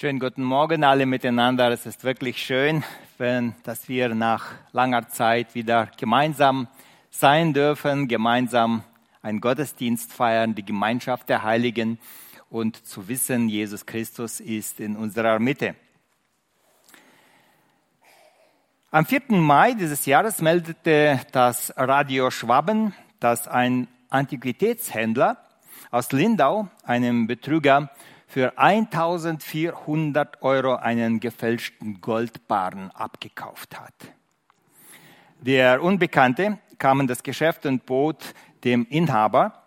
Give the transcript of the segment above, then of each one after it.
Schönen guten Morgen alle miteinander. Es ist wirklich schön, wenn, dass wir nach langer Zeit wieder gemeinsam sein dürfen, gemeinsam einen Gottesdienst feiern, die Gemeinschaft der Heiligen und zu wissen, Jesus Christus ist in unserer Mitte. Am 4. Mai dieses Jahres meldete das Radio Schwaben, dass ein Antiquitätshändler aus Lindau einem Betrüger für 1400 Euro einen gefälschten Goldbarren abgekauft hat. Der Unbekannte kam in das Geschäft und bot dem Inhaber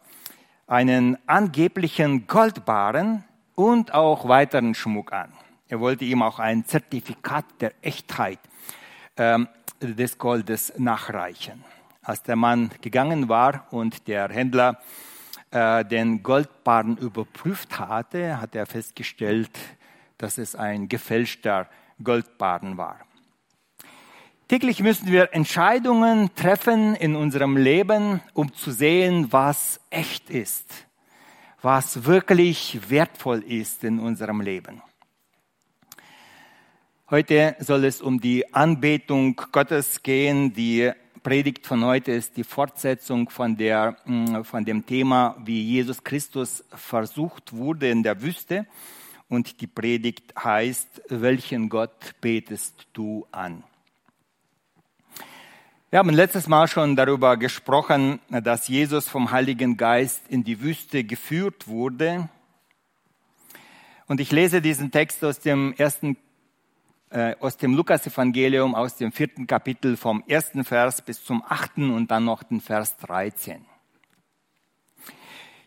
einen angeblichen Goldbarren und auch weiteren Schmuck an. Er wollte ihm auch ein Zertifikat der Echtheit ähm, des Goldes nachreichen. Als der Mann gegangen war und der Händler äh, den Goldbarren überprüft hatte, hat er festgestellt, dass es ein gefälschter Goldbarren war. Täglich müssen wir Entscheidungen treffen in unserem Leben, um zu sehen, was echt ist, was wirklich wertvoll ist in unserem Leben. Heute soll es um die Anbetung Gottes gehen, die Predigt von heute ist die Fortsetzung von, der, mm, von dem Thema, wie Jesus Christus versucht wurde in der Wüste. Und die Predigt heißt, welchen Gott betest du an? Wir haben letztes Mal schon darüber gesprochen, dass Jesus vom Heiligen Geist in die Wüste geführt wurde. Und ich lese diesen Text aus dem ersten äh, aus dem Lukas-Evangelium, aus dem vierten Kapitel vom ersten Vers bis zum achten und dann noch den Vers 13.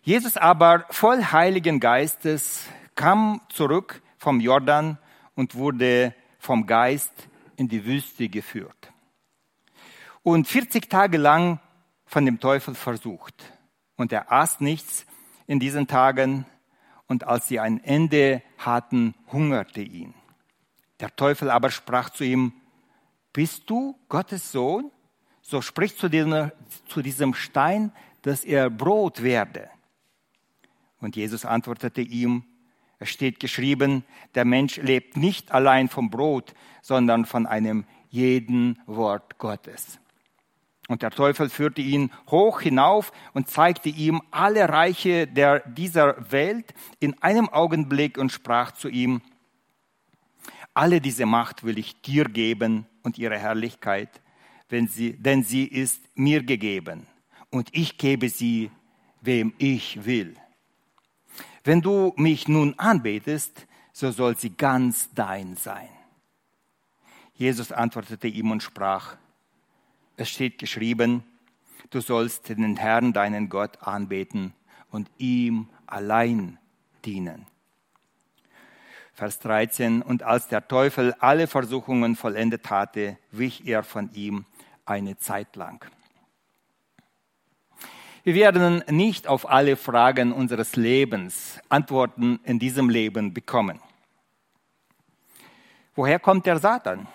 Jesus aber voll Heiligen Geistes kam zurück vom Jordan und wurde vom Geist in die Wüste geführt. Und 40 Tage lang von dem Teufel versucht. Und er aß nichts in diesen Tagen. Und als sie ein Ende hatten, hungerte ihn. Der Teufel aber sprach zu ihm, bist du Gottes Sohn? So sprich zu diesem, zu diesem Stein, dass er Brot werde. Und Jesus antwortete ihm, es steht geschrieben, der Mensch lebt nicht allein vom Brot, sondern von einem jeden Wort Gottes. Und der Teufel führte ihn hoch hinauf und zeigte ihm alle Reiche der, dieser Welt in einem Augenblick und sprach zu ihm, alle diese Macht will ich dir geben und ihre Herrlichkeit, sie, denn sie ist mir gegeben und ich gebe sie, wem ich will. Wenn du mich nun anbetest, so soll sie ganz dein sein. Jesus antwortete ihm und sprach, es steht geschrieben, du sollst den Herrn, deinen Gott, anbeten und ihm allein dienen. Vers 13, und als der Teufel alle Versuchungen vollendet hatte, wich er von ihm eine Zeit lang. Wir werden nicht auf alle Fragen unseres Lebens Antworten in diesem Leben bekommen. Woher kommt der Satan?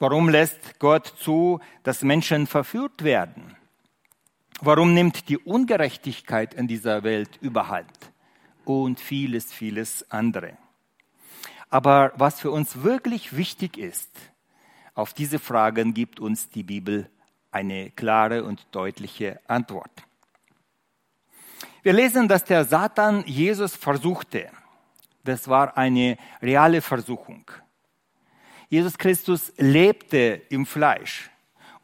Warum lässt Gott zu, dass Menschen verführt werden? Warum nimmt die Ungerechtigkeit in dieser Welt überhand? Und vieles, vieles andere. Aber was für uns wirklich wichtig ist, auf diese Fragen gibt uns die Bibel eine klare und deutliche Antwort. Wir lesen, dass der Satan Jesus versuchte. Das war eine reale Versuchung. Jesus Christus lebte im Fleisch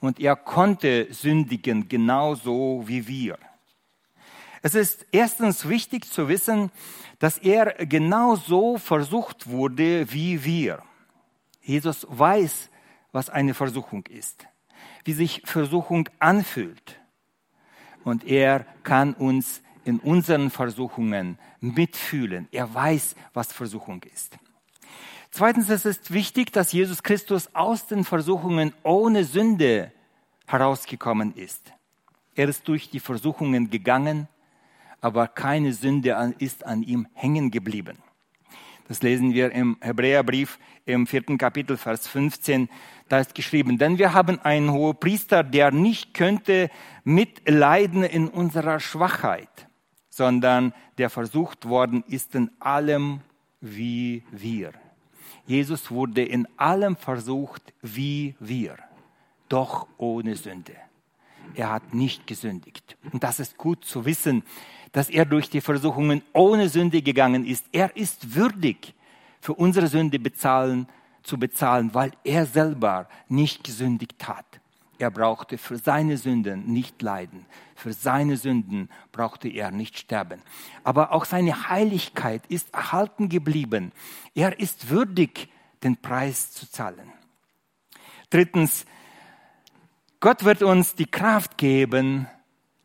und er konnte sündigen genauso wie wir. Es ist erstens wichtig zu wissen, dass er genauso versucht wurde wie wir. Jesus weiß, was eine Versuchung ist, wie sich Versuchung anfühlt. Und er kann uns in unseren Versuchungen mitfühlen. Er weiß, was Versuchung ist. Zweitens es ist wichtig, dass Jesus Christus aus den Versuchungen ohne Sünde herausgekommen ist. Er ist durch die Versuchungen gegangen aber keine Sünde ist an ihm hängen geblieben. Das lesen wir im Hebräerbrief im vierten Kapitel, Vers 15. Da ist geschrieben, denn wir haben einen hohen Priester, der nicht könnte mitleiden in unserer Schwachheit, sondern der versucht worden ist in allem wie wir, Jesus wurde in allem versucht wie wir, doch ohne Sünde. Er hat nicht gesündigt. Und das ist gut zu wissen, dass er durch die Versuchungen ohne Sünde gegangen ist. Er ist würdig, für unsere Sünde bezahlen, zu bezahlen, weil er selber nicht gesündigt hat. Er brauchte für seine Sünden nicht leiden. Für seine Sünden brauchte er nicht sterben. Aber auch seine Heiligkeit ist erhalten geblieben. Er ist würdig, den Preis zu zahlen. Drittens, Gott wird uns die Kraft geben,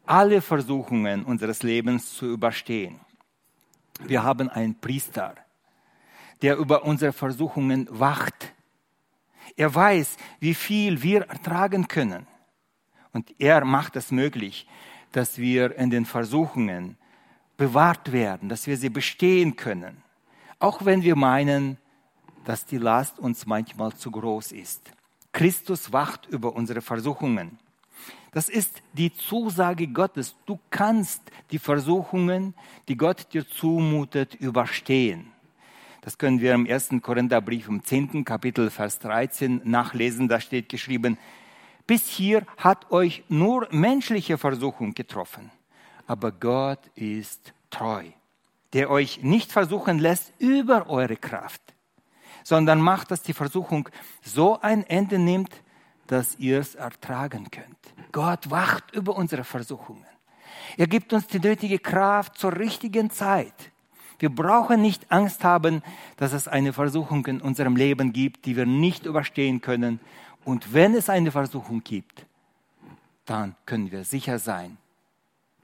alle Versuchungen unseres Lebens zu überstehen. Wir haben einen Priester, der über unsere Versuchungen wacht. Er weiß, wie viel wir ertragen können. Und er macht es möglich, dass wir in den Versuchungen bewahrt werden, dass wir sie bestehen können. Auch wenn wir meinen, dass die Last uns manchmal zu groß ist. Christus wacht über unsere Versuchungen. Das ist die Zusage Gottes. Du kannst die Versuchungen, die Gott dir zumutet, überstehen. Das können wir im ersten Korintherbrief im 10. Kapitel, Vers 13 nachlesen. Da steht geschrieben, bis hier hat euch nur menschliche Versuchung getroffen, aber Gott ist treu, der euch nicht versuchen lässt über eure Kraft, sondern macht, dass die Versuchung so ein Ende nimmt, dass ihr es ertragen könnt. Gott wacht über unsere Versuchungen. Er gibt uns die nötige Kraft zur richtigen Zeit. Wir brauchen nicht Angst haben, dass es eine Versuchung in unserem Leben gibt, die wir nicht überstehen können. Und wenn es eine Versuchung gibt, dann können wir sicher sein,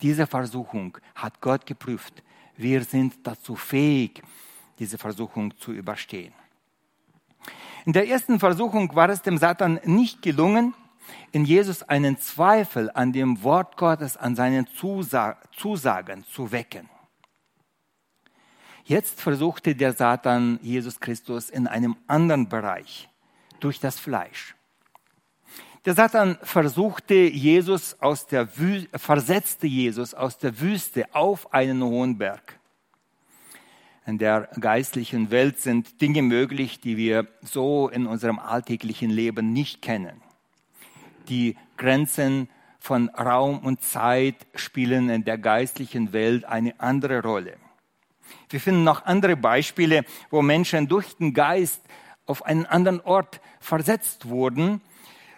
diese Versuchung hat Gott geprüft. Wir sind dazu fähig, diese Versuchung zu überstehen. In der ersten Versuchung war es dem Satan nicht gelungen, in Jesus einen Zweifel an dem Wort Gottes, an seinen Zusagen zu wecken. Jetzt versuchte der Satan Jesus Christus in einem anderen Bereich, durch das Fleisch. Der Satan versuchte Jesus aus der Wü versetzte Jesus aus der Wüste auf einen hohen Berg in der geistlichen Welt sind Dinge möglich, die wir so in unserem alltäglichen Leben nicht kennen. Die Grenzen von Raum und Zeit spielen in der geistlichen Welt eine andere Rolle. Wir finden noch andere Beispiele, wo Menschen durch den Geist auf einen anderen Ort versetzt wurden.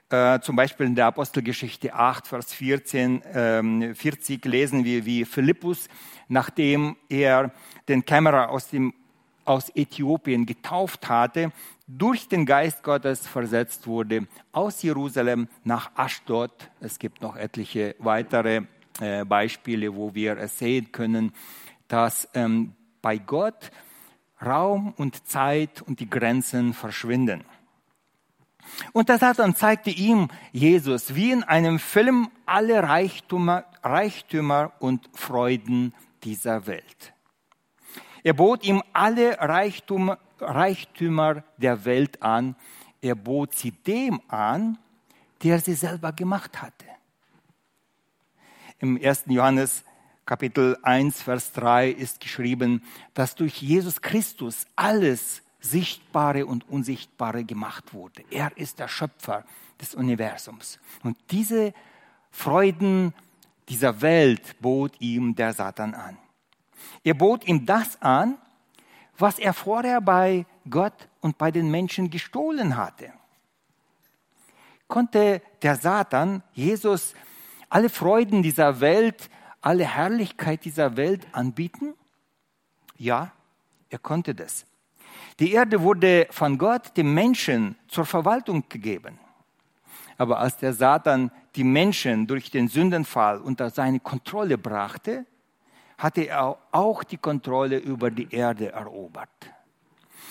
Äh, zum Beispiel in der Apostelgeschichte 8, Vers 14, äh, 40 lesen wir, wie Philippus nachdem er den Kämmerer aus, dem, aus Äthiopien getauft hatte, durch den Geist Gottes versetzt wurde aus Jerusalem nach Ashdod. Es gibt noch etliche weitere äh, Beispiele, wo wir es sehen können, dass ähm, bei Gott Raum und Zeit und die Grenzen verschwinden. Und der Satan zeigte ihm, Jesus, wie in einem Film, alle Reichtümer, Reichtümer und Freuden dieser Welt. Er bot ihm alle Reichtum, Reichtümer der Welt an. Er bot sie dem an, der sie selber gemacht hatte. Im 1. Johannes Kapitel 1, Vers 3 ist geschrieben, dass durch Jesus Christus alles Sichtbare und Unsichtbare gemacht wurde. Er ist der Schöpfer des Universums. Und diese Freuden, dieser Welt bot ihm der Satan an. Er bot ihm das an, was er vorher bei Gott und bei den Menschen gestohlen hatte. Konnte der Satan Jesus alle Freuden dieser Welt, alle Herrlichkeit dieser Welt anbieten? Ja, er konnte das. Die Erde wurde von Gott dem Menschen zur Verwaltung gegeben. Aber als der Satan die Menschen durch den Sündenfall unter seine Kontrolle brachte, hatte er auch die Kontrolle über die Erde erobert.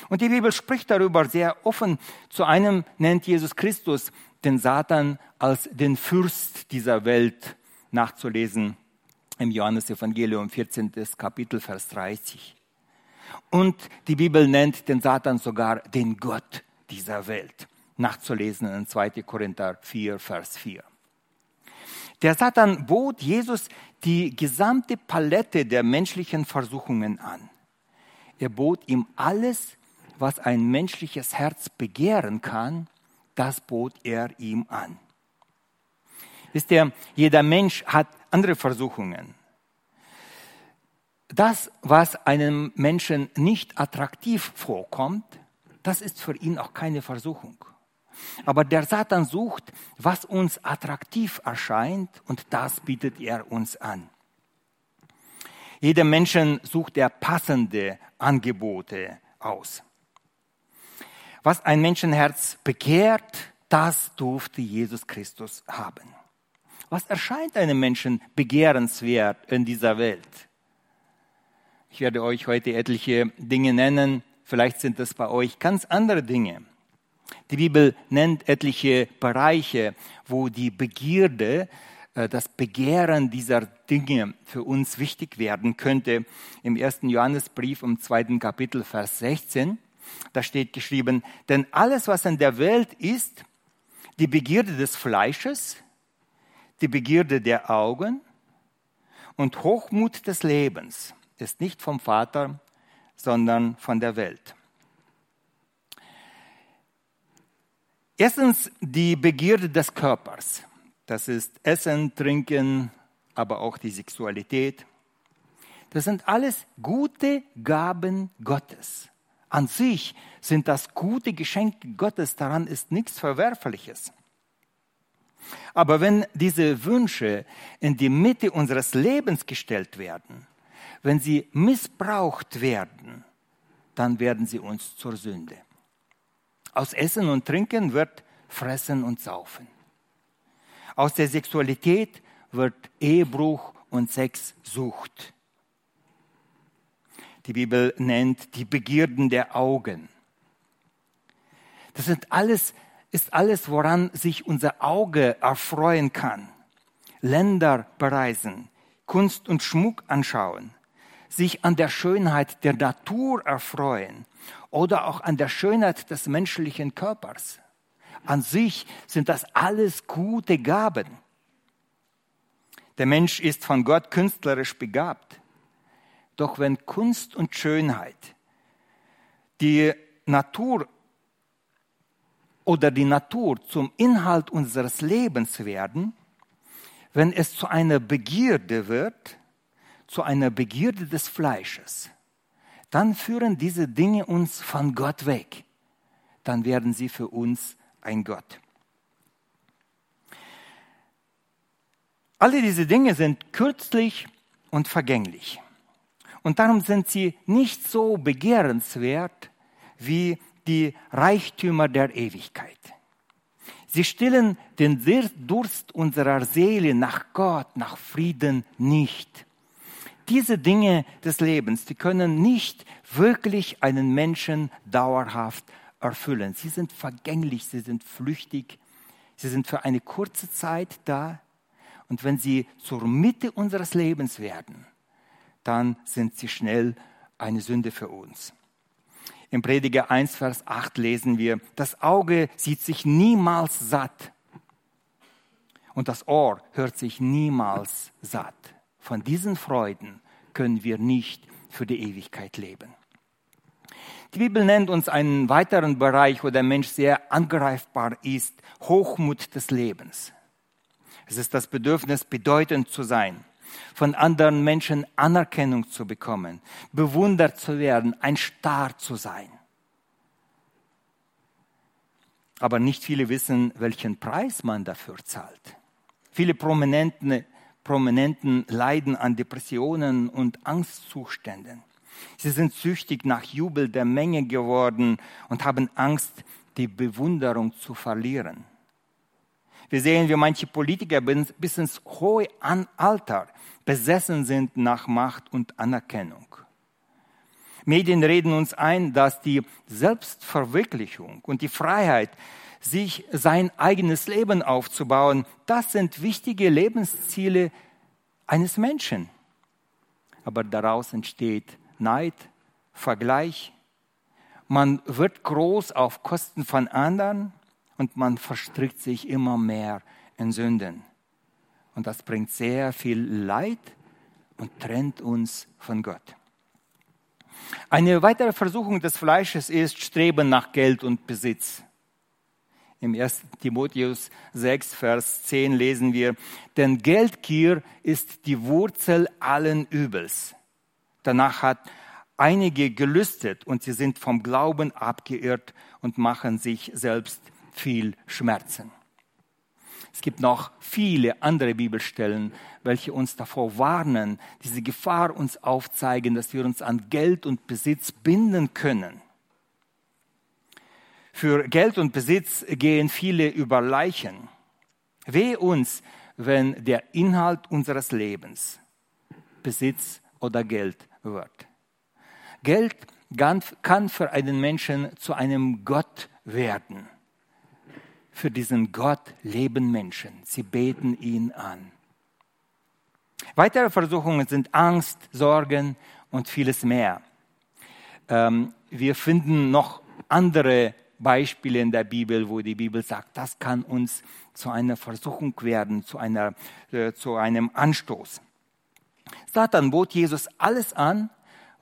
Und die Bibel spricht darüber sehr offen. Zu einem nennt Jesus Christus den Satan als den Fürst dieser Welt nachzulesen im Johannesevangelium 14. Kapitel Vers 30. Und die Bibel nennt den Satan sogar den Gott dieser Welt nachzulesen in 2. Korinther 4, Vers 4. Der Satan bot Jesus die gesamte Palette der menschlichen Versuchungen an. Er bot ihm alles, was ein menschliches Herz begehren kann, das bot er ihm an. Wisst ihr, jeder Mensch hat andere Versuchungen. Das, was einem Menschen nicht attraktiv vorkommt, das ist für ihn auch keine Versuchung. Aber der Satan sucht, was uns attraktiv erscheint, und das bietet er uns an. Jeder Menschen sucht er passende Angebote aus. Was ein Menschenherz begehrt, das durfte Jesus Christus haben. Was erscheint einem Menschen begehrenswert in dieser Welt? Ich werde euch heute etliche Dinge nennen. Vielleicht sind es bei euch ganz andere Dinge. Die Bibel nennt etliche Bereiche, wo die Begierde, äh, das Begehren dieser Dinge für uns wichtig werden könnte. Im ersten Johannesbrief im zweiten Kapitel, Vers 16, da steht geschrieben, denn alles, was in der Welt ist, die Begierde des Fleisches, die Begierde der Augen und Hochmut des Lebens ist nicht vom Vater, sondern von der Welt. Erstens die Begierde des Körpers. Das ist Essen, Trinken, aber auch die Sexualität. Das sind alles gute Gaben Gottes. An sich sind das gute Geschenke Gottes, daran ist nichts Verwerfliches. Aber wenn diese Wünsche in die Mitte unseres Lebens gestellt werden, wenn sie missbraucht werden, dann werden sie uns zur Sünde. Aus Essen und Trinken wird Fressen und Saufen. Aus der Sexualität wird Ehebruch und Sexsucht. Die Bibel nennt die Begierden der Augen. Das sind alles, ist alles, woran sich unser Auge erfreuen kann. Länder bereisen, Kunst und Schmuck anschauen, sich an der Schönheit der Natur erfreuen oder auch an der Schönheit des menschlichen Körpers. An sich sind das alles gute Gaben. Der Mensch ist von Gott künstlerisch begabt. Doch wenn Kunst und Schönheit die Natur oder die Natur zum Inhalt unseres Lebens werden, wenn es zu einer Begierde wird, zu einer Begierde des Fleisches, dann führen diese Dinge uns von Gott weg. Dann werden sie für uns ein Gott. Alle diese Dinge sind kürzlich und vergänglich. Und darum sind sie nicht so begehrenswert wie die Reichtümer der Ewigkeit. Sie stillen den Durst unserer Seele nach Gott, nach Frieden nicht diese Dinge des Lebens, die können nicht wirklich einen Menschen dauerhaft erfüllen. Sie sind vergänglich, sie sind flüchtig, sie sind für eine kurze Zeit da. Und wenn sie zur Mitte unseres Lebens werden, dann sind sie schnell eine Sünde für uns. Im Prediger 1, Vers 8 lesen wir, das Auge sieht sich niemals satt und das Ohr hört sich niemals satt. Von diesen Freuden können wir nicht für die Ewigkeit leben. Die Bibel nennt uns einen weiteren Bereich, wo der Mensch sehr angreifbar ist, Hochmut des Lebens. Es ist das Bedürfnis, bedeutend zu sein, von anderen Menschen Anerkennung zu bekommen, bewundert zu werden, ein Star zu sein. Aber nicht viele wissen, welchen Preis man dafür zahlt. Viele Prominenten Prominenten leiden an Depressionen und Angstzuständen. Sie sind süchtig nach Jubel der Menge geworden und haben Angst, die Bewunderung zu verlieren. Wir sehen, wie manche Politiker bis ins hohe Alter besessen sind nach Macht und Anerkennung. Medien reden uns ein, dass die Selbstverwirklichung und die Freiheit sich sein eigenes Leben aufzubauen, das sind wichtige Lebensziele eines Menschen. Aber daraus entsteht Neid, Vergleich. Man wird groß auf Kosten von anderen und man verstrickt sich immer mehr in Sünden. Und das bringt sehr viel Leid und trennt uns von Gott. Eine weitere Versuchung des Fleisches ist Streben nach Geld und Besitz. Im 1. Timotheus 6, Vers 10 lesen wir, denn Geldgier ist die Wurzel allen Übels. Danach hat einige gelüstet und sie sind vom Glauben abgeirrt und machen sich selbst viel Schmerzen. Es gibt noch viele andere Bibelstellen, welche uns davor warnen, diese Gefahr uns aufzeigen, dass wir uns an Geld und Besitz binden können. Für Geld und Besitz gehen viele über Leichen. Wehe uns, wenn der Inhalt unseres Lebens Besitz oder Geld wird. Geld kann für einen Menschen zu einem Gott werden. Für diesen Gott leben Menschen. Sie beten ihn an. Weitere Versuchungen sind Angst, Sorgen und vieles mehr. Ähm, wir finden noch andere Beispiele in der Bibel, wo die Bibel sagt, das kann uns zu einer Versuchung werden, zu, einer, äh, zu einem Anstoß. Satan bot Jesus alles an,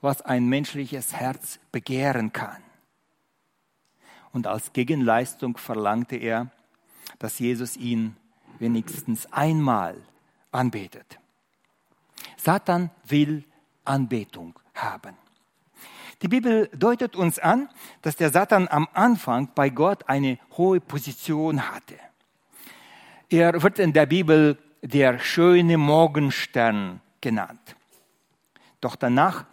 was ein menschliches Herz begehren kann. Und als Gegenleistung verlangte er, dass Jesus ihn wenigstens einmal anbetet. Satan will Anbetung haben. Die Bibel deutet uns an, dass der Satan am Anfang bei Gott eine hohe Position hatte. Er wird in der Bibel der schöne Morgenstern genannt. Doch danach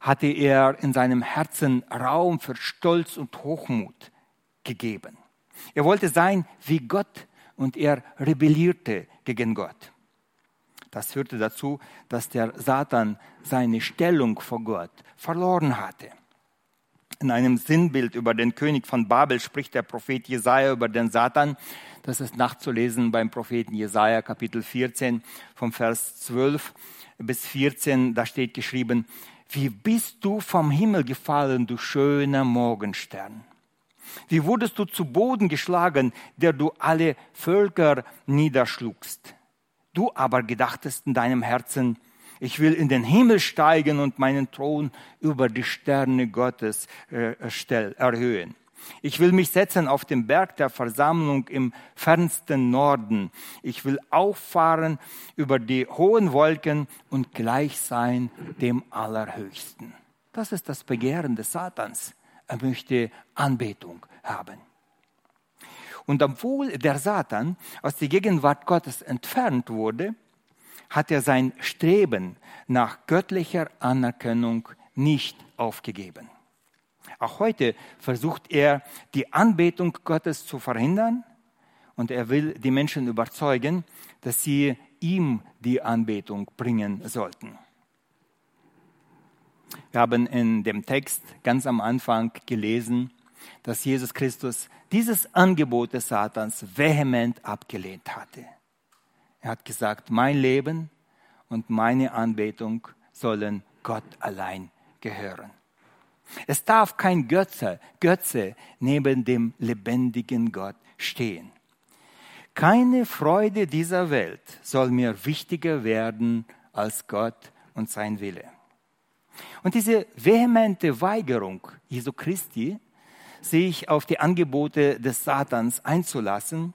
hatte er in seinem Herzen Raum für Stolz und Hochmut gegeben. Er wollte sein wie Gott und er rebellierte gegen Gott. Das führte dazu, dass der Satan seine Stellung vor Gott verloren hatte. In einem Sinnbild über den König von Babel spricht der Prophet Jesaja über den Satan. Das ist nachzulesen beim Propheten Jesaja, Kapitel 14, vom Vers 12 bis 14. Da steht geschrieben, wie bist du vom Himmel gefallen, du schöner Morgenstern? Wie wurdest du zu Boden geschlagen, der du alle Völker niederschlugst? Du aber gedachtest in deinem Herzen, ich will in den Himmel steigen und meinen Thron über die Sterne Gottes äh, erhöhen. Ich will mich setzen auf den Berg der Versammlung im fernsten Norden. Ich will auffahren über die hohen Wolken und gleich sein dem Allerhöchsten. Das ist das Begehren des Satans. Er möchte Anbetung haben. Und obwohl der Satan aus der Gegenwart Gottes entfernt wurde, hat er sein Streben nach göttlicher Anerkennung nicht aufgegeben. Auch heute versucht er, die Anbetung Gottes zu verhindern und er will die Menschen überzeugen, dass sie ihm die Anbetung bringen sollten. Wir haben in dem Text ganz am Anfang gelesen, dass Jesus Christus dieses Angebot des Satans vehement abgelehnt hatte. Er hat gesagt, mein Leben und meine Anbetung sollen Gott allein gehören. Es darf kein Götze, Götze neben dem lebendigen Gott stehen. Keine Freude dieser Welt soll mir wichtiger werden als Gott und sein Wille. Und diese vehemente Weigerung Jesu Christi, sich auf die Angebote des Satans einzulassen,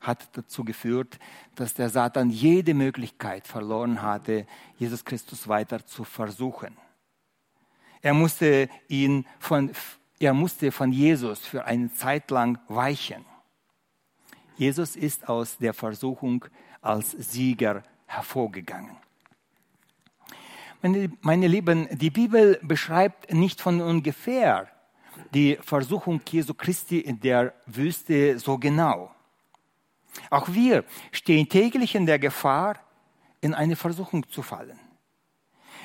hat dazu geführt, dass der Satan jede Möglichkeit verloren hatte, Jesus Christus weiter zu versuchen. Er musste ihn von, er musste von Jesus für eine Zeit lang weichen. Jesus ist aus der Versuchung als Sieger hervorgegangen. Meine, meine Lieben, die Bibel beschreibt nicht von ungefähr die Versuchung Jesu Christi in der Wüste so genau. Auch wir stehen täglich in der Gefahr, in eine Versuchung zu fallen.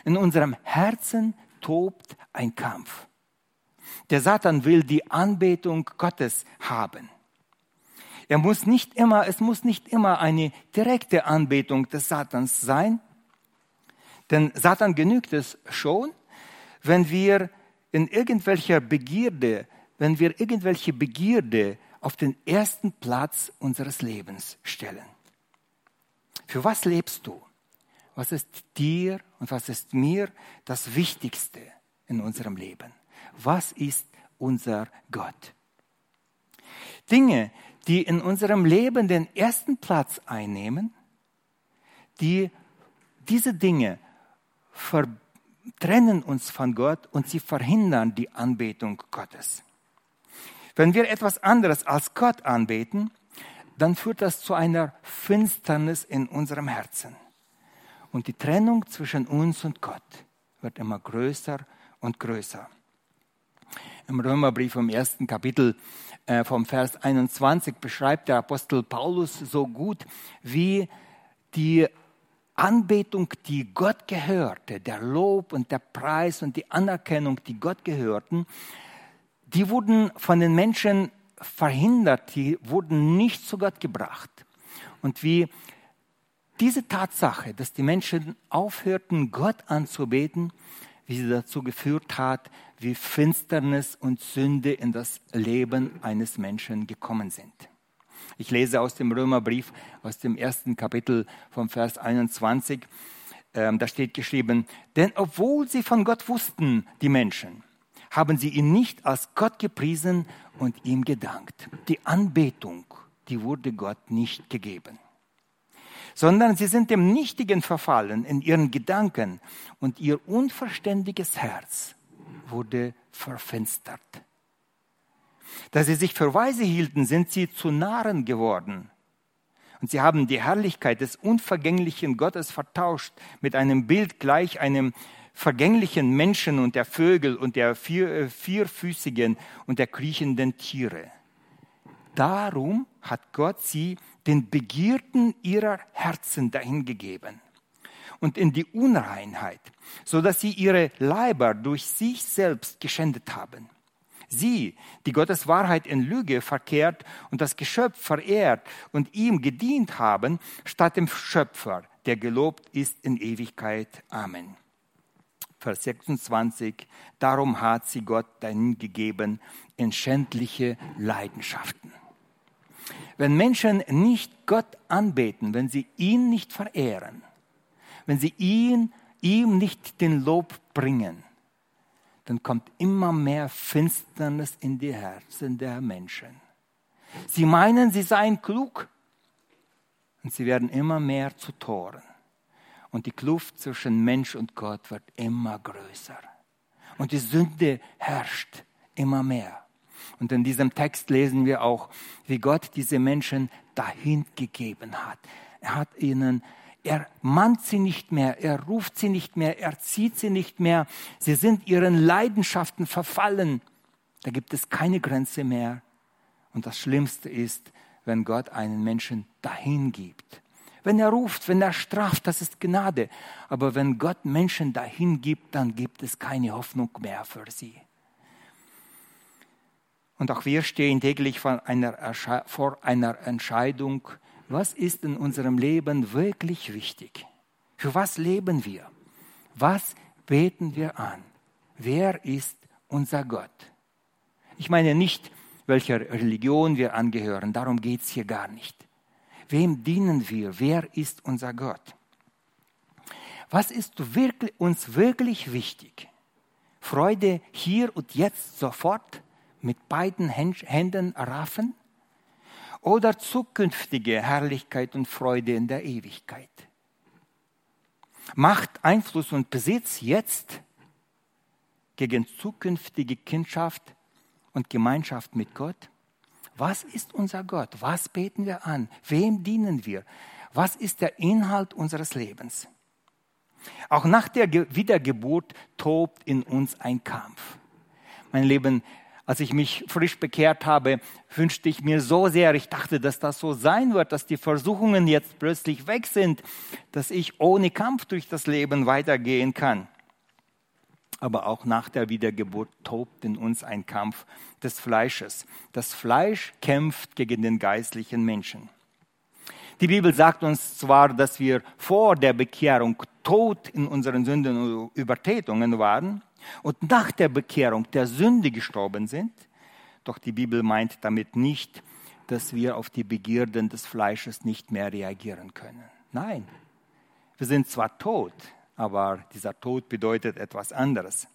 In unserem Herzen tobt ein Kampf. Der Satan will die Anbetung Gottes haben. Er muss nicht immer, es muss nicht immer eine direkte Anbetung des Satans sein, denn Satan genügt es schon, wenn wir in irgendwelcher Begierde, wenn wir irgendwelche Begierde auf den ersten Platz unseres Lebens stellen. Für was lebst du? Was ist dir und was ist mir das Wichtigste in unserem Leben? Was ist unser Gott? Dinge, die in unserem Leben den ersten Platz einnehmen, die, diese Dinge trennen uns von Gott und sie verhindern die Anbetung Gottes. Wenn wir etwas anderes als Gott anbeten, dann führt das zu einer Finsternis in unserem Herzen. Und die Trennung zwischen uns und Gott wird immer größer und größer. Im Römerbrief im ersten Kapitel äh, vom Vers 21 beschreibt der Apostel Paulus so gut, wie die Anbetung, die Gott gehörte, der Lob und der Preis und die Anerkennung, die Gott gehörten, die wurden von den Menschen verhindert, die wurden nicht zu Gott gebracht. Und wie diese Tatsache, dass die Menschen aufhörten, Gott anzubeten, wie sie dazu geführt hat, wie Finsternis und Sünde in das Leben eines Menschen gekommen sind. Ich lese aus dem Römerbrief, aus dem ersten Kapitel vom Vers 21. Ähm, da steht geschrieben, denn obwohl sie von Gott wussten, die Menschen, haben sie ihn nicht als Gott gepriesen und ihm gedankt. Die Anbetung, die wurde Gott nicht gegeben, sondern sie sind dem Nichtigen verfallen in ihren Gedanken und ihr unverständiges Herz wurde verfinstert. Da sie sich für weise hielten, sind sie zu Narren geworden. Und sie haben die Herrlichkeit des unvergänglichen Gottes vertauscht mit einem Bild gleich einem vergänglichen Menschen und der Vögel und der vier, äh, vierfüßigen und der kriechenden Tiere. Darum hat Gott sie den Begierden ihrer Herzen dahingegeben und in die Unreinheit, so dass sie ihre Leiber durch sich selbst geschändet haben. Sie, die Gottes Wahrheit in Lüge verkehrt und das Geschöpf verehrt und ihm gedient haben, statt dem Schöpfer, der gelobt ist in Ewigkeit. Amen. Vers 26, darum hat sie Gott dahin gegeben in schändliche Leidenschaften. Wenn Menschen nicht Gott anbeten, wenn sie ihn nicht verehren, wenn sie ihn, ihm nicht den Lob bringen, dann kommt immer mehr Finsternis in die Herzen der Menschen. Sie meinen, sie seien klug und sie werden immer mehr zu Toren und die Kluft zwischen Mensch und Gott wird immer größer. Und die Sünde herrscht immer mehr. Und in diesem Text lesen wir auch, wie Gott diese Menschen dahin gegeben hat. Er hat ihnen, er mahnt sie nicht mehr, er ruft sie nicht mehr, er zieht sie nicht mehr. Sie sind ihren Leidenschaften verfallen. Da gibt es keine Grenze mehr. Und das Schlimmste ist, wenn Gott einen Menschen dahin gibt. Wenn er ruft, wenn er straft, das ist Gnade. Aber wenn Gott Menschen dahin gibt, dann gibt es keine Hoffnung mehr für sie. Und auch wir stehen täglich vor einer, Entscheidung, was ist in unserem Leben wirklich wichtig? Für was leben wir? Was beten wir an? Wer ist unser Gott? Ich meine nicht, welcher Religion wir angehören, darum geht es hier gar nicht. Wem dienen wir? Wer ist unser Gott? Was ist uns wirklich wichtig? Freude hier und jetzt sofort mit beiden Händen raffen? Oder zukünftige Herrlichkeit und Freude in der Ewigkeit? Macht Einfluss und Besitz jetzt gegen zukünftige Kindschaft und Gemeinschaft mit Gott? Was ist unser Gott? Was beten wir an? Wem dienen wir? Was ist der Inhalt unseres Lebens? Auch nach der Wiedergeburt tobt in uns ein Kampf. Mein Leben, als ich mich frisch bekehrt habe, wünschte ich mir so sehr, ich dachte, dass das so sein wird, dass die Versuchungen jetzt plötzlich weg sind, dass ich ohne Kampf durch das Leben weitergehen kann aber auch nach der Wiedergeburt tobt in uns ein Kampf des Fleisches. Das Fleisch kämpft gegen den geistlichen Menschen. Die Bibel sagt uns zwar, dass wir vor der Bekehrung tot in unseren Sünden und Übertretungen waren und nach der Bekehrung der Sünde gestorben sind, doch die Bibel meint damit nicht, dass wir auf die Begierden des Fleisches nicht mehr reagieren können. Nein, wir sind zwar tot, aber dieser Tod bedeutet etwas anderes.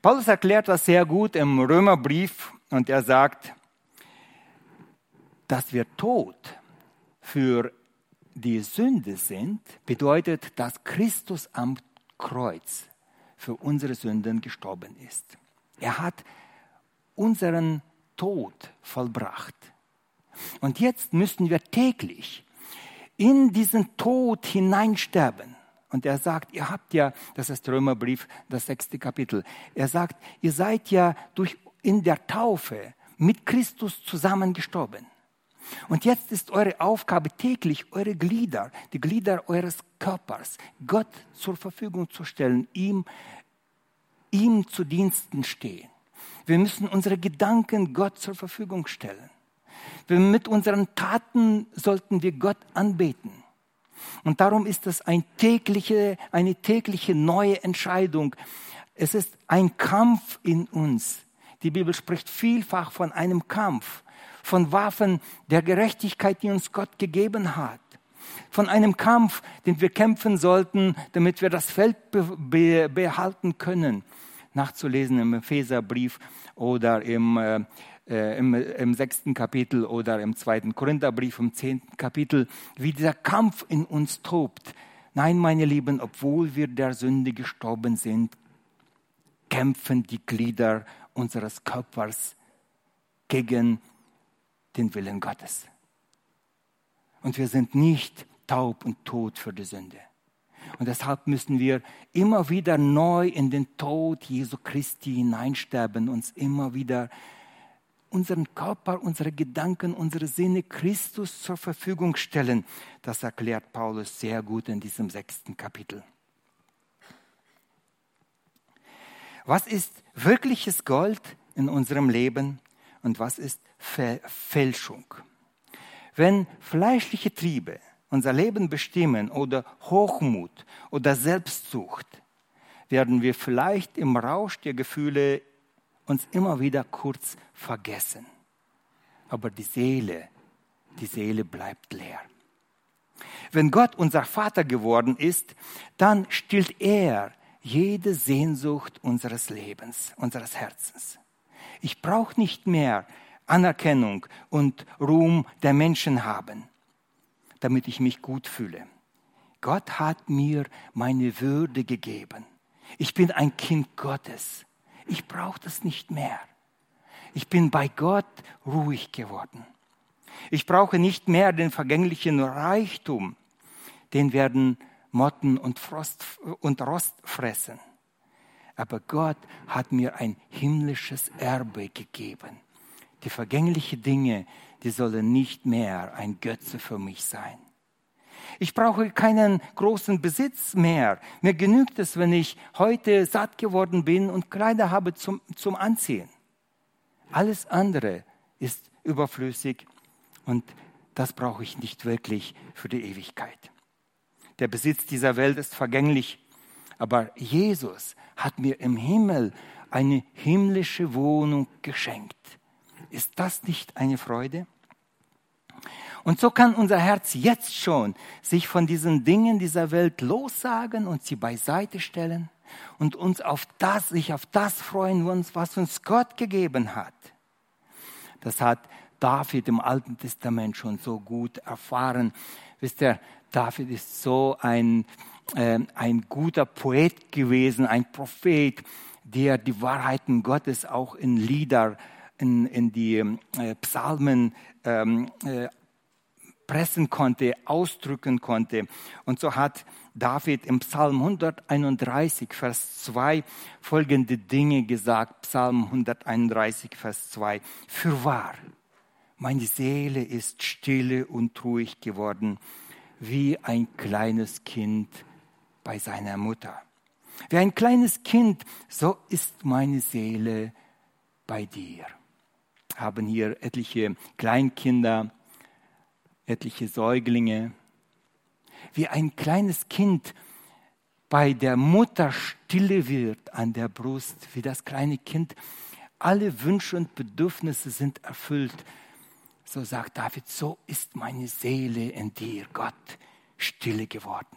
Paulus erklärt das sehr gut im Römerbrief und er sagt, dass wir tot für die Sünde sind, bedeutet, dass Christus am Kreuz für unsere Sünden gestorben ist. Er hat unseren Tod vollbracht. Und jetzt müssen wir täglich in diesen Tod hineinsterben. Und er sagt, ihr habt ja, das ist Römerbrief, das sechste Kapitel, er sagt, ihr seid ja durch, in der Taufe mit Christus zusammen gestorben. Und jetzt ist eure Aufgabe täglich, eure Glieder, die Glieder eures Körpers, Gott zur Verfügung zu stellen, ihm, ihm zu Diensten stehen. Wir müssen unsere Gedanken Gott zur Verfügung stellen. Wir mit unseren Taten sollten wir Gott anbeten. Und darum ist es ein tägliche, eine tägliche neue Entscheidung. Es ist ein Kampf in uns. Die Bibel spricht vielfach von einem Kampf von Waffen der Gerechtigkeit, die uns Gott gegeben hat. Von einem Kampf, den wir kämpfen sollten, damit wir das Feld be behalten können. Nachzulesen im Epheserbrief oder im, äh, äh, im, im sechsten Kapitel oder im zweiten Korintherbrief im zehnten Kapitel, wie dieser Kampf in uns tobt. Nein, meine Lieben, obwohl wir der Sünde gestorben sind, kämpfen die Glieder unseres Körpers gegen den Willen Gottes. Und wir sind nicht taub und tot für die Sünde. Und deshalb müssen wir immer wieder neu in den Tod Jesu Christi hineinsterben, uns immer wieder unseren Körper, unsere Gedanken, unsere Sinne Christus zur Verfügung stellen. Das erklärt Paulus sehr gut in diesem sechsten Kapitel. Was ist wirkliches Gold in unserem Leben und was ist Fälschung. Wenn fleischliche Triebe unser Leben bestimmen oder Hochmut oder Selbstsucht, werden wir vielleicht im Rausch der Gefühle uns immer wieder kurz vergessen. Aber die Seele, die Seele bleibt leer. Wenn Gott unser Vater geworden ist, dann stillt er jede Sehnsucht unseres Lebens, unseres Herzens. Ich brauche nicht mehr Anerkennung und Ruhm der Menschen haben, damit ich mich gut fühle. Gott hat mir meine Würde gegeben. Ich bin ein Kind Gottes. Ich brauche das nicht mehr. Ich bin bei Gott ruhig geworden. Ich brauche nicht mehr den vergänglichen Reichtum. Den werden Motten und, Frost und Rost fressen. Aber Gott hat mir ein himmlisches Erbe gegeben. Die vergänglichen Dinge, die sollen nicht mehr ein Götze für mich sein. Ich brauche keinen großen Besitz mehr. Mir genügt es, wenn ich heute satt geworden bin und Kleider habe zum, zum Anziehen. Alles andere ist überflüssig und das brauche ich nicht wirklich für die Ewigkeit. Der Besitz dieser Welt ist vergänglich, aber Jesus hat mir im Himmel eine himmlische Wohnung geschenkt. Ist das nicht eine Freude? Und so kann unser Herz jetzt schon sich von diesen Dingen dieser Welt lossagen und sie beiseite stellen und uns auf das, sich auf das freuen, was uns Gott gegeben hat. Das hat David im Alten Testament schon so gut erfahren. Wisst ihr, David ist so ein, äh, ein guter Poet gewesen, ein Prophet, der die Wahrheiten Gottes auch in Lieder in, in die äh, Psalmen ähm, äh, pressen konnte, ausdrücken konnte. Und so hat David im Psalm 131, Vers 2 folgende Dinge gesagt. Psalm 131, Vers 2. Für wahr, meine Seele ist stille und ruhig geworden, wie ein kleines Kind bei seiner Mutter. Wie ein kleines Kind, so ist meine Seele bei dir haben hier etliche Kleinkinder, etliche Säuglinge. Wie ein kleines Kind bei der Mutter stille wird an der Brust, wie das kleine Kind, alle Wünsche und Bedürfnisse sind erfüllt. So sagt David, so ist meine Seele in dir, Gott, stille geworden.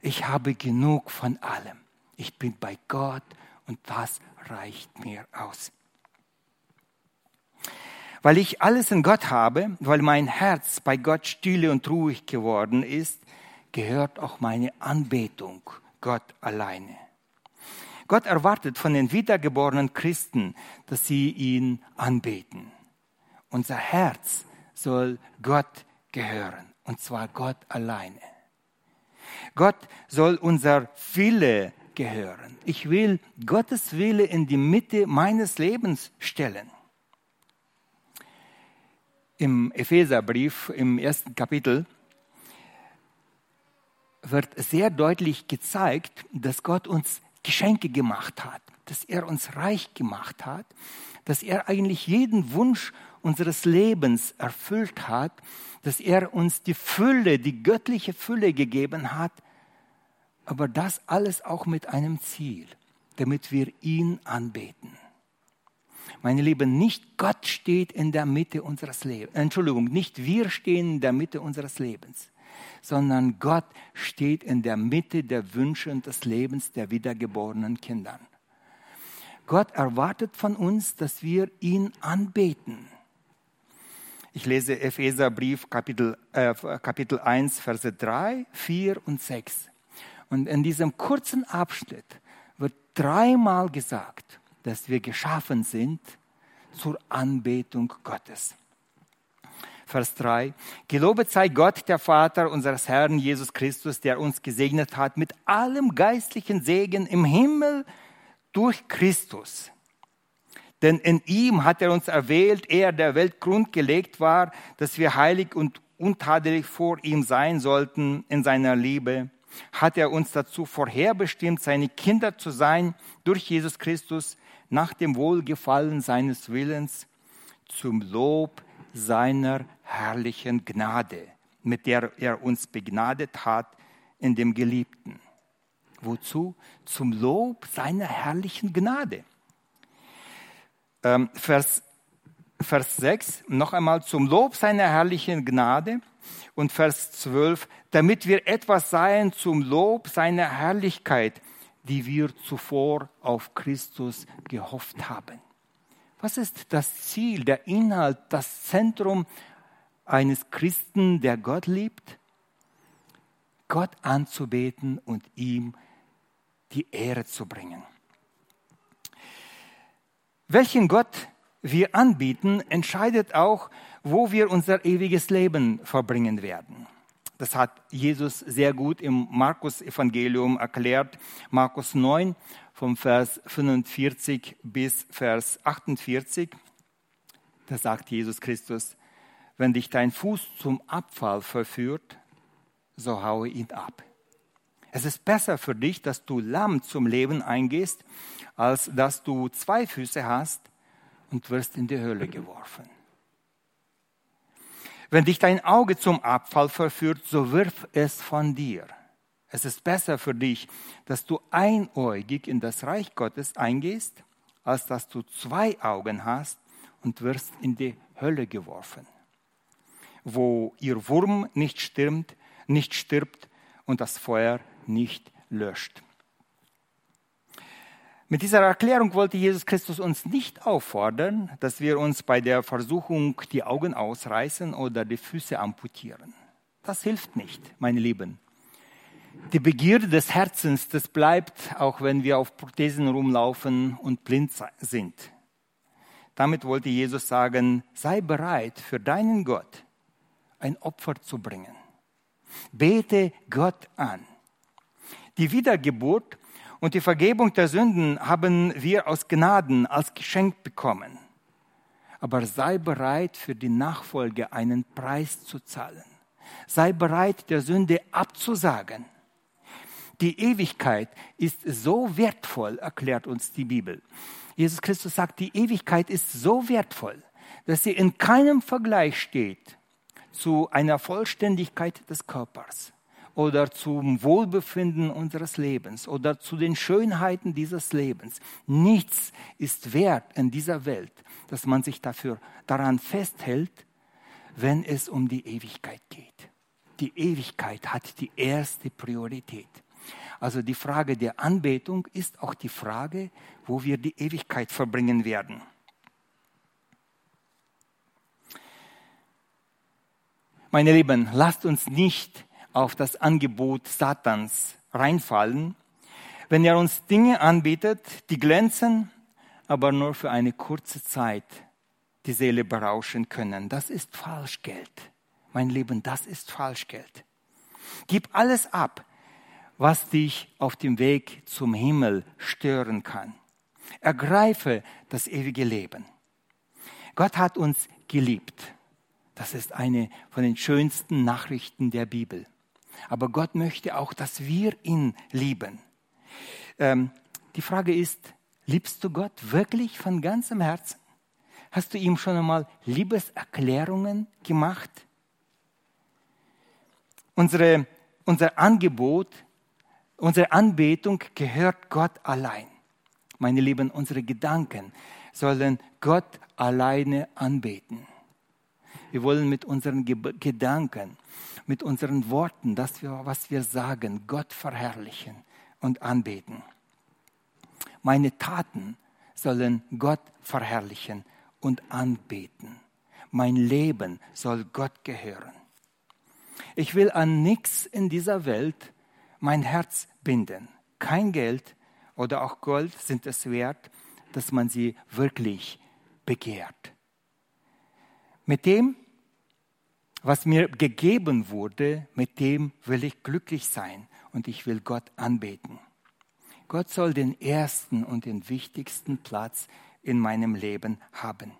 Ich habe genug von allem. Ich bin bei Gott Und das reicht mir aus. Weil ich alles in Gott habe, weil mein Herz bei Gott stille und ruhig geworden ist, gehört auch meine Anbetung Gott alleine. Gott erwartet von den wiedergeborenen Christen, dass sie ihn anbeten. Unser Herz soll Gott gehören, und zwar Gott alleine. Gott soll unser Wille gehören. Ich will Gottes Wille in die Mitte meines Lebens stellen. Im Epheserbrief, im ersten Kapitel, wird sehr deutlich gezeigt, dass Gott uns Geschenke gemacht hat, dass er uns reich gemacht hat, dass er eigentlich jeden Wunsch unseres Lebens erfüllt hat, dass er uns die Fülle, die göttliche Fülle gegeben hat, aber das alles auch mit einem Ziel, damit wir ihn anbeten. Meine Lieben, nicht Gott steht in der Mitte unseres Lebens, Entschuldigung, nicht wir stehen in der Mitte unseres Lebens, sondern Gott steht in der Mitte der Wünsche und des Lebens der wiedergeborenen Kindern. Gott erwartet von uns, dass wir ihn anbeten. Ich lese Epheserbrief Kapitel, äh, Kapitel 1, Verse 3, 4 und 6. Und in diesem kurzen Abschnitt wird dreimal gesagt, dass wir geschaffen sind zur Anbetung Gottes. Vers 3. Gelobet sei Gott, der Vater unseres Herrn Jesus Christus, der uns gesegnet hat mit allem geistlichen Segen im Himmel durch Christus. Denn in ihm hat er uns erwählt, er der Welt Grund gelegt war, dass wir heilig und untadelig vor ihm sein sollten in seiner Liebe hat er uns dazu vorherbestimmt, seine Kinder zu sein durch Jesus Christus nach dem Wohlgefallen seines Willens zum Lob seiner herrlichen Gnade, mit der er uns begnadet hat in dem Geliebten. Wozu? Zum Lob seiner herrlichen Gnade. Ähm, Vers, Vers 6, noch einmal zum Lob seiner herrlichen Gnade und Vers 12, damit wir etwas seien zum Lob seiner Herrlichkeit, die wir zuvor auf Christus gehofft haben. Was ist das Ziel, der Inhalt, das Zentrum eines Christen, der Gott liebt? Gott anzubeten und ihm die Ehre zu bringen. Welchen Gott wir anbieten, entscheidet auch, wo wir unser ewiges Leben verbringen werden. Das hat Jesus sehr gut im Markus-Evangelium erklärt. Markus 9, vom Vers 45 bis Vers 48. Da sagt Jesus Christus, wenn dich dein Fuß zum Abfall verführt, so haue ihn ab. Es ist besser für dich, dass du lamm zum Leben eingehst, als dass du zwei Füße hast und wirst in die Hölle geworfen. Wenn dich dein Auge zum Abfall verführt, so wirf es von dir. Es ist besser für dich, dass du einäugig in das Reich Gottes eingehst, als dass du zwei Augen hast und wirst in die Hölle geworfen, wo ihr Wurm nicht stirbt, nicht stirbt und das Feuer nicht löscht. Mit dieser Erklärung wollte Jesus Christus uns nicht auffordern, dass wir uns bei der Versuchung die Augen ausreißen oder die Füße amputieren. Das hilft nicht, meine Lieben. Die Begierde des Herzens, das bleibt, auch wenn wir auf Prothesen rumlaufen und blind sind. Damit wollte Jesus sagen, sei bereit, für deinen Gott ein Opfer zu bringen. Bete Gott an. Die Wiedergeburt und die Vergebung der Sünden haben wir aus Gnaden als Geschenk bekommen. Aber sei bereit, für die Nachfolge einen Preis zu zahlen. Sei bereit, der Sünde abzusagen. Die Ewigkeit ist so wertvoll, erklärt uns die Bibel. Jesus Christus sagt, die Ewigkeit ist so wertvoll, dass sie in keinem Vergleich steht zu einer Vollständigkeit des Körpers oder zum Wohlbefinden unseres Lebens oder zu den Schönheiten dieses Lebens. Nichts ist wert in dieser Welt, dass man sich dafür daran festhält, wenn es um die Ewigkeit geht. Die Ewigkeit hat die erste Priorität. Also die Frage der Anbetung ist auch die Frage, wo wir die Ewigkeit verbringen werden. Meine Lieben, lasst uns nicht auf das Angebot Satans reinfallen, wenn er uns Dinge anbietet, die glänzen, aber nur für eine kurze Zeit die Seele berauschen können. Das ist Falschgeld. Mein Lieben, das ist Falschgeld. Gib alles ab, was dich auf dem Weg zum Himmel stören kann. Ergreife das ewige Leben. Gott hat uns geliebt. Das ist eine von den schönsten Nachrichten der Bibel. Aber Gott möchte auch, dass wir ihn lieben. Ähm, die Frage ist, liebst du Gott wirklich von ganzem Herzen? Hast du ihm schon einmal Liebeserklärungen gemacht? Unsere, unser Angebot, unsere Anbetung gehört Gott allein. Meine Lieben, unsere Gedanken sollen Gott alleine anbeten. Wir wollen mit unseren Gedanken, mit unseren Worten, das wir, was wir sagen, Gott verherrlichen und anbeten. Meine Taten sollen Gott verherrlichen und anbeten. Mein Leben soll Gott gehören. Ich will an nichts in dieser Welt mein Herz binden. Kein Geld oder auch Gold sind es wert, dass man sie wirklich begehrt. Mit dem, was mir gegeben wurde, mit dem will ich glücklich sein und ich will Gott anbeten. Gott soll den ersten und den wichtigsten Platz in meinem Leben haben.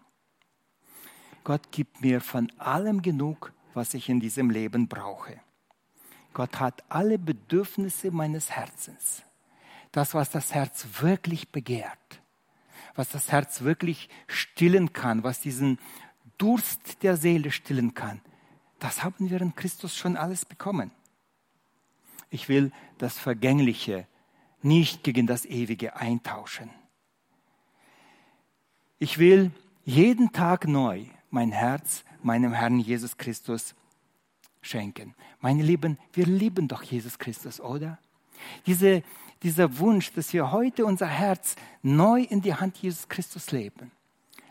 Gott gibt mir von allem genug, was ich in diesem Leben brauche. Gott hat alle Bedürfnisse meines Herzens. Das, was das Herz wirklich begehrt, was das Herz wirklich stillen kann, was diesen Durst der Seele stillen kann, das haben wir in Christus schon alles bekommen. Ich will das Vergängliche nicht gegen das Ewige eintauschen. Ich will jeden Tag neu mein Herz meinem Herrn Jesus Christus schenken. Meine Lieben, wir lieben doch Jesus Christus, oder? Diese, dieser Wunsch, dass wir heute unser Herz neu in die Hand Jesus Christus leben,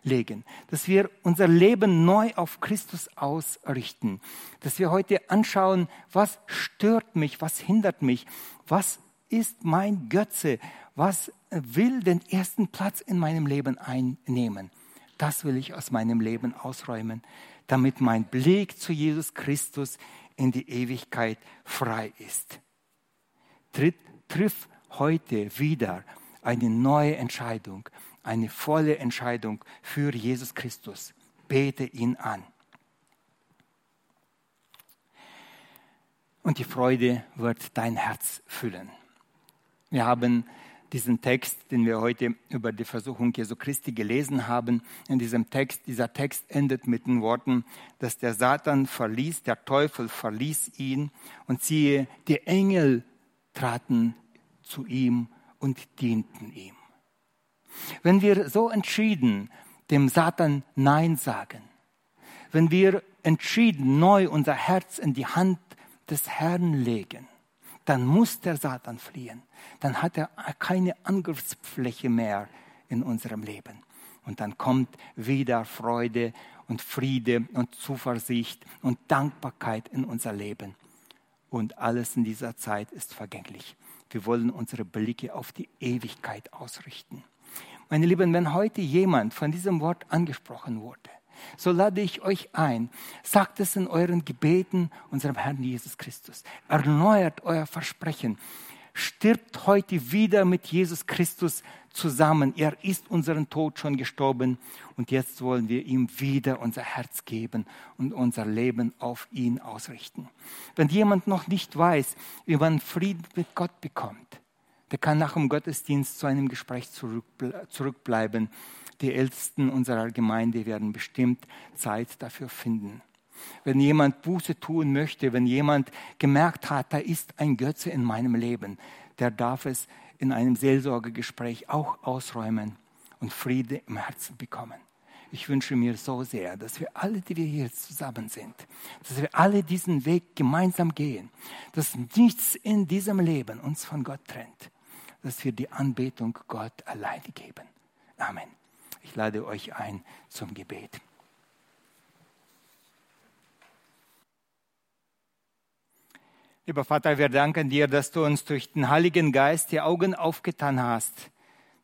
legen, dass wir unser Leben neu auf Christus ausrichten, dass wir heute anschauen, was stört mich, was hindert mich, was ist mein Götze, was will den ersten Platz in meinem Leben einnehmen. Das will ich aus meinem Leben ausräumen, damit mein Blick zu Jesus Christus in die Ewigkeit frei ist. Tritt, triff heute wieder eine neue Entscheidung, eine volle Entscheidung für Jesus Christus. Bete ihn an. Und die Freude wird dein Herz füllen. Wir haben diesen Text, den wir heute über die Versuchung Jesu Christi gelesen haben. In diesem Text, dieser Text endet mit den Worten, dass der Satan verließ, der Teufel verließ ihn und siehe, die Engel traten zu ihm und dienten ihm. Wenn wir so entschieden dem Satan Nein sagen, wenn wir entschieden neu unser Herz in die Hand des Herrn legen, dann muss der Satan fliehen. Dann hat er keine Angriffsfläche mehr in unserem Leben. Und dann kommt wieder Freude und Friede und Zuversicht und Dankbarkeit in unser Leben. Und alles in dieser Zeit ist vergänglich. Wir wollen unsere Blicke auf die Ewigkeit ausrichten. Meine Lieben, wenn heute jemand von diesem Wort angesprochen wurde, so lade ich euch ein, sagt es in euren Gebeten unserem Herrn Jesus Christus. Erneuert euer Versprechen. Stirbt heute wieder mit Jesus Christus zusammen. Er ist unseren Tod schon gestorben und jetzt wollen wir ihm wieder unser Herz geben und unser Leben auf ihn ausrichten. Wenn jemand noch nicht weiß, wie man Frieden mit Gott bekommt, der kann nach dem Gottesdienst zu einem Gespräch zurückbleiben die Ältesten unserer Gemeinde werden bestimmt Zeit dafür finden. Wenn jemand Buße tun möchte, wenn jemand gemerkt hat, da ist ein Götze in meinem Leben, der darf es in einem Seelsorgegespräch auch ausräumen und Friede im Herzen bekommen. Ich wünsche mir so sehr, dass wir alle, die wir hier zusammen sind, dass wir alle diesen Weg gemeinsam gehen, dass nichts in diesem Leben uns von Gott trennt, dass wir die Anbetung Gott alleine geben. Amen. Ich lade euch ein zum Gebet. Lieber Vater, wir danken dir, dass du uns durch den Heiligen Geist die Augen aufgetan hast,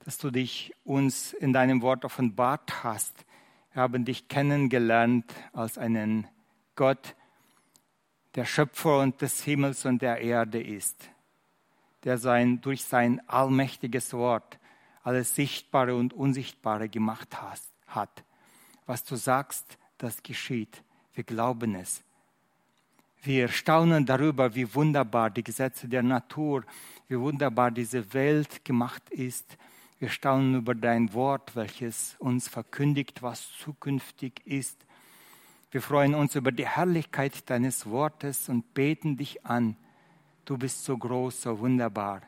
dass du dich uns in deinem Wort offenbart hast. Wir haben dich kennengelernt als einen Gott, der Schöpfer und des Himmels und der Erde ist, der sein, durch sein allmächtiges Wort alles Sichtbare und Unsichtbare gemacht hat. Was du sagst, das geschieht. Wir glauben es. Wir staunen darüber, wie wunderbar die Gesetze der Natur, wie wunderbar diese Welt gemacht ist. Wir staunen über dein Wort, welches uns verkündigt, was zukünftig ist. Wir freuen uns über die Herrlichkeit deines Wortes und beten dich an. Du bist so groß, so wunderbar.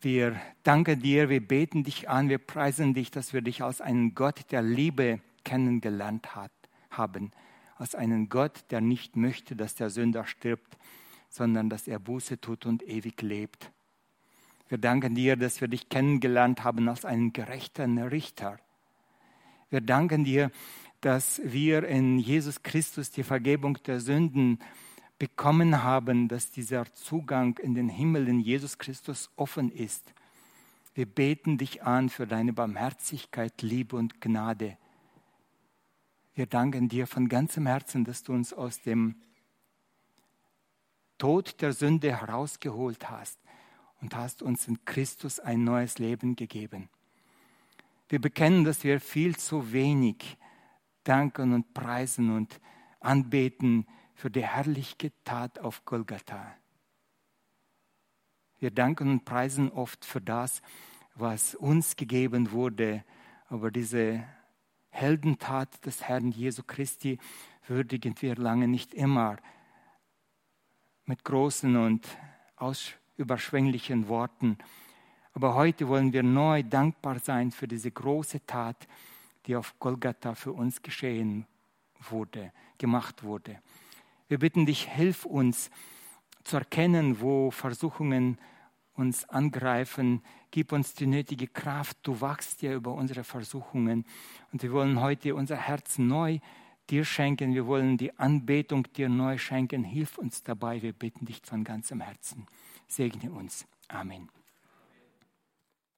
Wir danken dir, wir beten dich an, wir preisen dich, dass wir dich als einen Gott der Liebe kennengelernt hat, haben als einen Gott, der nicht möchte, dass der Sünder stirbt, sondern dass er Buße tut und ewig lebt. Wir danken dir, dass wir dich kennengelernt haben als einen gerechten Richter. Wir danken dir, dass wir in Jesus Christus die Vergebung der Sünden bekommen haben, dass dieser Zugang in den Himmel in Jesus Christus offen ist. Wir beten dich an für deine Barmherzigkeit, Liebe und Gnade. Wir danken dir von ganzem Herzen, dass du uns aus dem Tod der Sünde herausgeholt hast und hast uns in Christus ein neues Leben gegeben. Wir bekennen, dass wir viel zu wenig danken und preisen und anbeten für die herrliche Tat auf Golgatha. Wir danken und preisen oft für das, was uns gegeben wurde, aber diese Heldentat des Herrn Jesu Christi würdigen wir lange nicht immer mit großen und überschwänglichen Worten. Aber heute wollen wir neu dankbar sein für diese große Tat, die auf Golgatha für uns geschehen wurde, gemacht wurde. Wir bitten dich, hilf uns zu erkennen, wo Versuchungen uns angreifen. Gib uns die nötige Kraft. Du wachst ja über unsere Versuchungen. Und wir wollen heute unser Herz neu dir schenken. Wir wollen die Anbetung dir neu schenken. Hilf uns dabei. Wir bitten dich von ganzem Herzen. Segne uns. Amen.